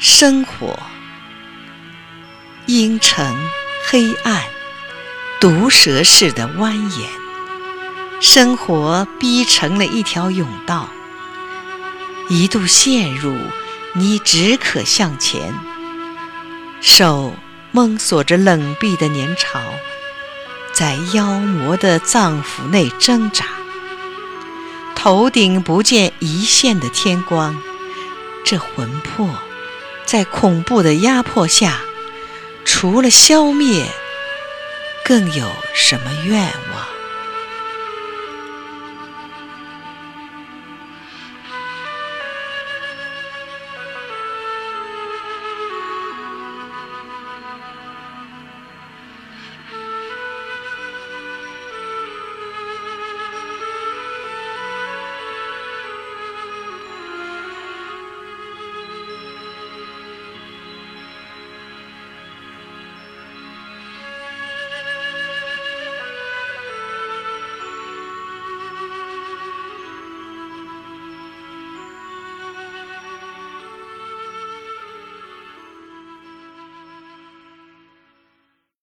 生活，阴沉黑暗，毒蛇似的蜿蜒。生活逼成了一条甬道，一度陷入，你只可向前。手蒙锁着冷壁的年潮，在妖魔的脏腑内挣扎。头顶不见一线的天光，这魂魄。在恐怖的压迫下，除了消灭，更有什么愿望？